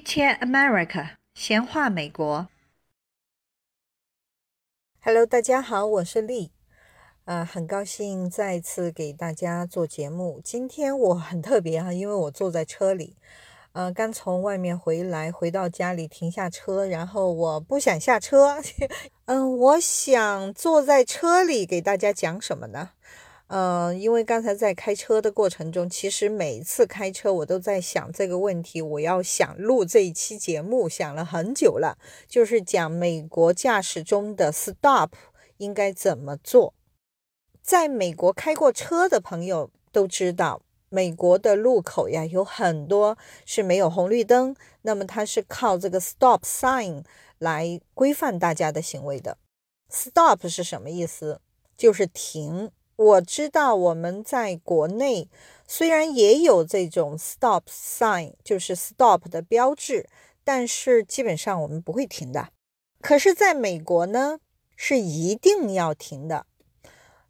america 闲话美国 hello 大家好，我是丽，呃，很高兴再次给大家做节目。今天我很特别哈，因为我坐在车里，呃，刚从外面回来，回到家里停下车，然后我不想下车，嗯，我想坐在车里给大家讲什么呢？嗯，因为刚才在开车的过程中，其实每次开车我都在想这个问题。我要想录这一期节目，想了很久了，就是讲美国驾驶中的 stop 应该怎么做。在美国开过车的朋友都知道，美国的路口呀有很多是没有红绿灯，那么它是靠这个 stop sign 来规范大家的行为的。stop 是什么意思？就是停。我知道我们在国内虽然也有这种 stop sign，就是 stop 的标志，但是基本上我们不会停的。可是，在美国呢，是一定要停的。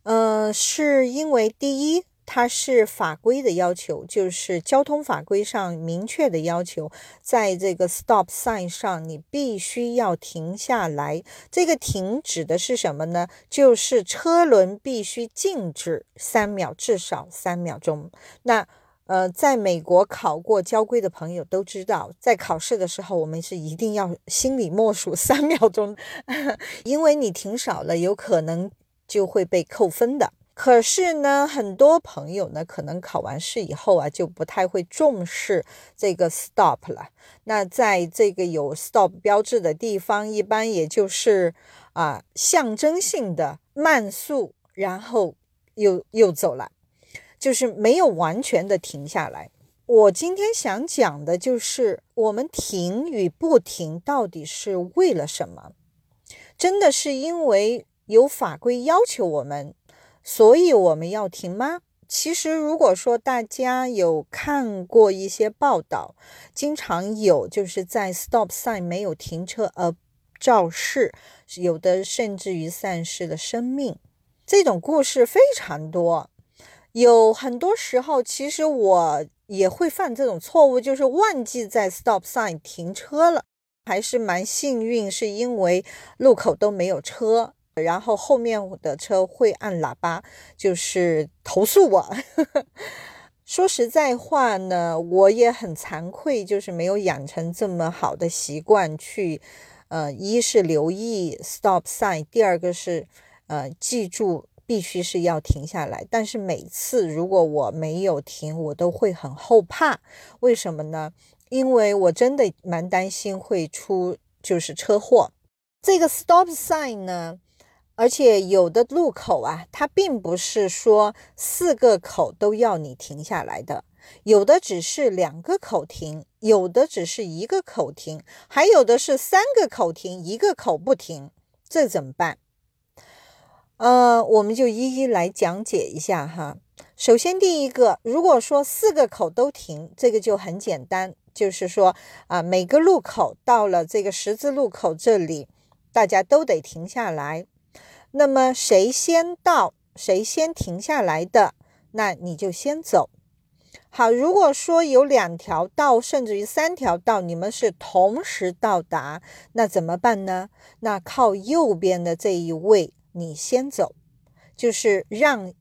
嗯，是因为第一。它是法规的要求，就是交通法规上明确的要求，在这个 stop sign 上，你必须要停下来。这个停指的是什么呢？就是车轮必须静止三秒，至少三秒钟。那呃，在美国考过交规的朋友都知道，在考试的时候，我们是一定要心里默数三 秒钟，因为你停少了，有可能就会被扣分的。可是呢，很多朋友呢，可能考完试以后啊，就不太会重视这个 stop 了。那在这个有 stop 标志的地方，一般也就是啊，象征性的慢速，然后又又走了，就是没有完全的停下来。我今天想讲的就是，我们停与不停到底是为了什么？真的是因为有法规要求我们？所以我们要停吗？其实，如果说大家有看过一些报道，经常有就是在 stop sign 没有停车而肇事，有的甚至于丧失了生命，这种故事非常多。有很多时候，其实我也会犯这种错误，就是忘记在 stop sign 停车了，还是蛮幸运，是因为路口都没有车。然后后面的车会按喇叭，就是投诉我。说实在话呢，我也很惭愧，就是没有养成这么好的习惯去，呃，一是留意 stop sign，第二个是，呃，记住必须是要停下来。但是每次如果我没有停，我都会很后怕。为什么呢？因为我真的蛮担心会出就是车祸。这个 stop sign 呢？而且有的路口啊，它并不是说四个口都要你停下来的，有的只是两个口停，有的只是一个口停，还有的是三个口停，一个口不停，这怎么办？呃，我们就一一来讲解一下哈。首先，第一个，如果说四个口都停，这个就很简单，就是说啊，每个路口到了这个十字路口这里，大家都得停下来。那么谁先到，谁先停下来的，那你就先走。好，如果说有两条道，甚至于三条道，你们是同时到达，那怎么办呢？那靠右边的这一位，你先走，就是让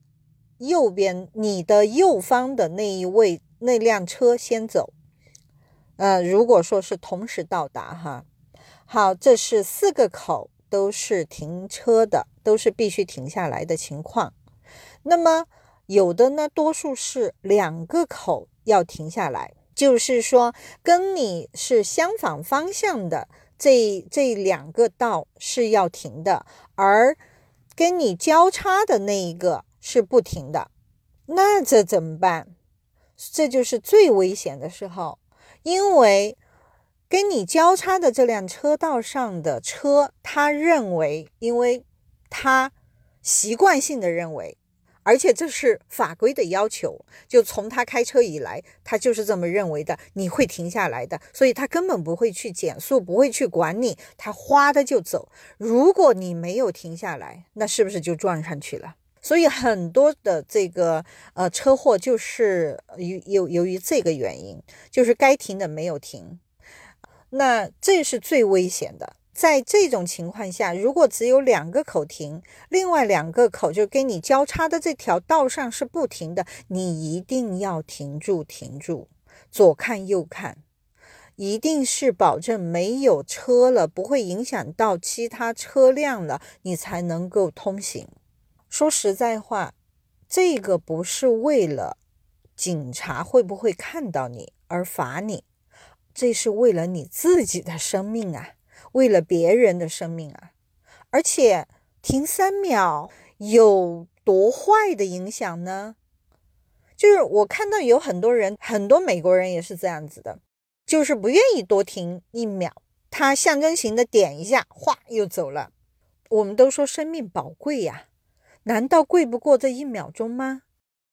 右边你的右方的那一位那辆车先走。呃，如果说是同时到达，哈，好，这是四个口。都是停车的，都是必须停下来的情况。那么有的呢，多数是两个口要停下来，就是说跟你是相反方向的这这两个道是要停的，而跟你交叉的那一个是不停的。那这怎么办？这就是最危险的时候，因为。跟你交叉的这辆车道上的车，他认为，因为他习惯性的认为，而且这是法规的要求，就从他开车以来，他就是这么认为的，你会停下来的，所以他根本不会去减速，不会去管你，他哗的就走。如果你没有停下来，那是不是就撞上去了？所以很多的这个呃车祸就是由由由于这个原因，就是该停的没有停。那这是最危险的。在这种情况下，如果只有两个口停，另外两个口就跟你交叉的这条道上是不停的，你一定要停住，停住，左看右看，一定是保证没有车了，不会影响到其他车辆了，你才能够通行。说实在话，这个不是为了警察会不会看到你而罚你，这是为了你自己的生命啊。为了别人的生命啊，而且停三秒有多坏的影响呢？就是我看到有很多人，很多美国人也是这样子的，就是不愿意多停一秒，他象征性的点一下，哗又走了。我们都说生命宝贵呀，难道贵不过这一秒钟吗？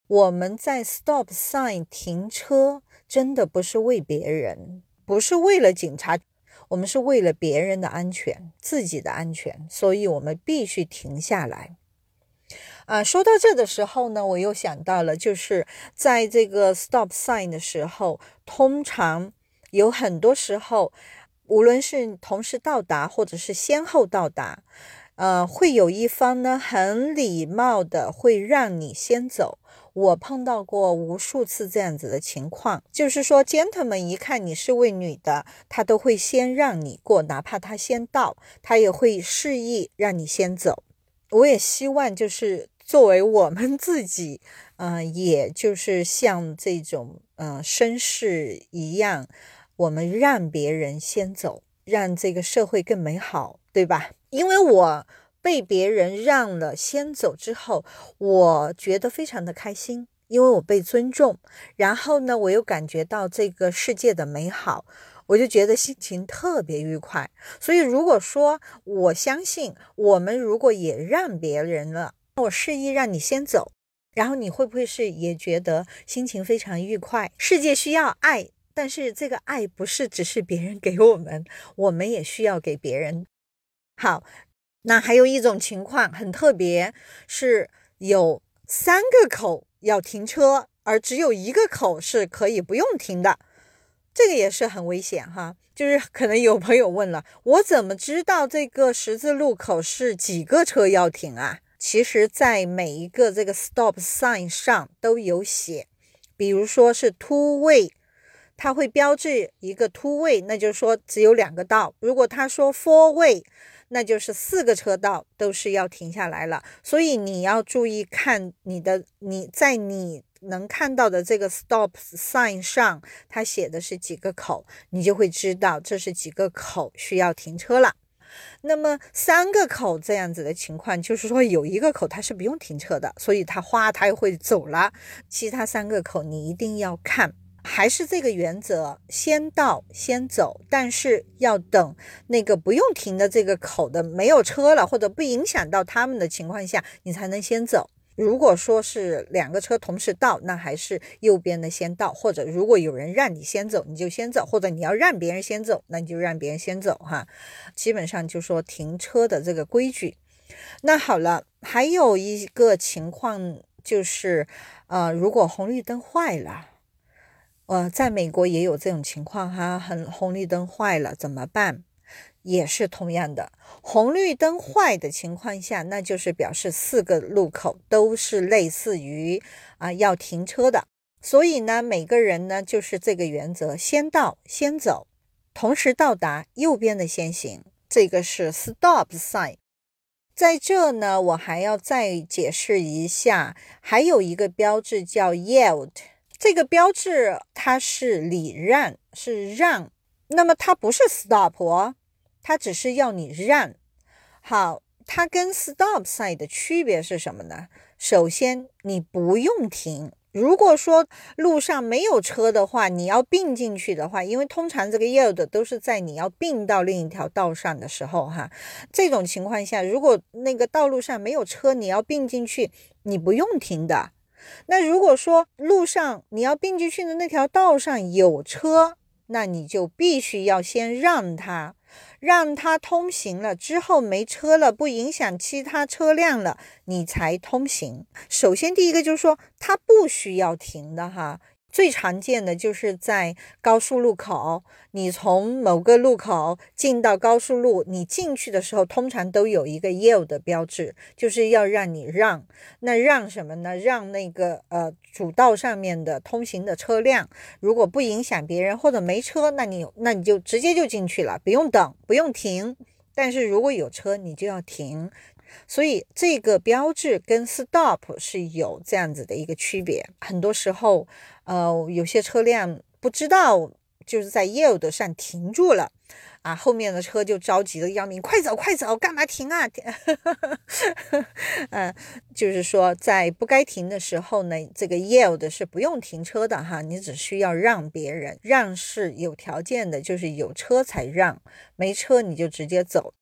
我们在 stop sign 停车，真的不是为别人，不是为了警察。我们是为了别人的安全，自己的安全，所以我们必须停下来。啊，说到这的时候呢，我又想到了，就是在这个 stop sign 的时候，通常有很多时候，无论是同时到达或者是先后到达，呃，会有一方呢很礼貌的会让你先走。我碰到过无数次这样子的情况，就是说，gentleman 一看你是位女的，他都会先让你过，哪怕他先到，他也会示意让你先走。我也希望，就是作为我们自己，嗯，也就是像这种，嗯，绅士一样，我们让别人先走，让这个社会更美好，对吧？因为我。被别人让了先走之后，我觉得非常的开心，因为我被尊重。然后呢，我又感觉到这个世界的美好，我就觉得心情特别愉快。所以，如果说我相信我们如果也让别人了，我示意让你先走，然后你会不会是也觉得心情非常愉快？世界需要爱，但是这个爱不是只是别人给我们，我们也需要给别人。好。那还有一种情况很特别，是有三个口要停车，而只有一个口是可以不用停的，这个也是很危险哈。就是 可能有朋友问了，我怎么知道这个十字路口是几个车要停啊？其实，在每一个这个 stop sign 上都有写，比如说是 two way，它会标志一个 two way，那就是说只有两个道。如果他说 four way。那就是四个车道都是要停下来了，所以你要注意看你的你在你能看到的这个 stop sign 上，它写的是几个口，你就会知道这是几个口需要停车了。那么三个口这样子的情况，就是说有一个口它是不用停车的，所以它哗它又会走了，其他三个口你一定要看。还是这个原则，先到先走，但是要等那个不用停的这个口的没有车了，或者不影响到他们的情况下，你才能先走。如果说是两个车同时到，那还是右边的先到，或者如果有人让你先走，你就先走，或者你要让别人先走，那你就让别人先走哈。基本上就说停车的这个规矩。那好了，还有一个情况就是，呃，如果红绿灯坏了。呃，在美国也有这种情况哈，很红绿灯坏了怎么办？也是同样的，红绿灯坏的情况下，那就是表示四个路口都是类似于啊要停车的。所以呢，每个人呢就是这个原则，先到先走，同时到达，右边的先行。这个是 stop sign。在这呢，我还要再解释一下，还有一个标志叫 yield。这个标志它是礼让，是让，那么它不是 stop，它只是要你让。好，它跟 stop sign 的区别是什么呢？首先，你不用停。如果说路上没有车的话，你要并进去的话，因为通常这个 yield 都是在你要并到另一条道上的时候，哈，这种情况下，如果那个道路上没有车，你要并进去，你不用停的。那如果说路上你要并进去的那条道上有车，那你就必须要先让他，让他通行了之后没车了，不影响其他车辆了，你才通行。首先第一个就是说他不需要停的哈，最常见的就是在高速路口，你从某个路口进到高速路，你进去的时候通常都有一个 yield 的标志，就是要让你让。那让什么呢？让那个呃主道上面的通行的车辆，如果不影响别人或者没车，那你那你就直接就进去了，不用等，不用停。但是如果有车，你就要停。所以这个标志跟 stop 是有这样子的一个区别。很多时候，呃，有些车辆不知道就是在 yield 上停住了，啊，后面的车就着急的要命，快走快走，干嘛停啊？嗯，就是说在不该停的时候呢，这个 yield 是不用停车的哈，你只需要让别人，让是有条件的，就是有车才让，没车你就直接走。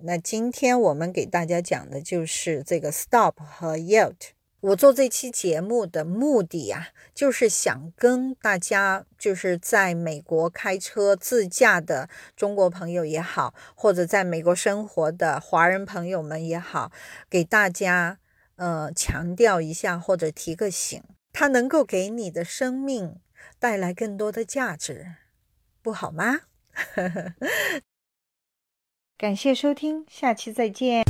那今天我们给大家讲的就是这个 stop 和 yield。我做这期节目的目的呀，就是想跟大家，就是在美国开车自驾的中国朋友也好，或者在美国生活的华人朋友们也好，给大家呃强调一下或者提个醒，它能够给你的生命带来更多的价值，不好吗？感谢收听，下期再见。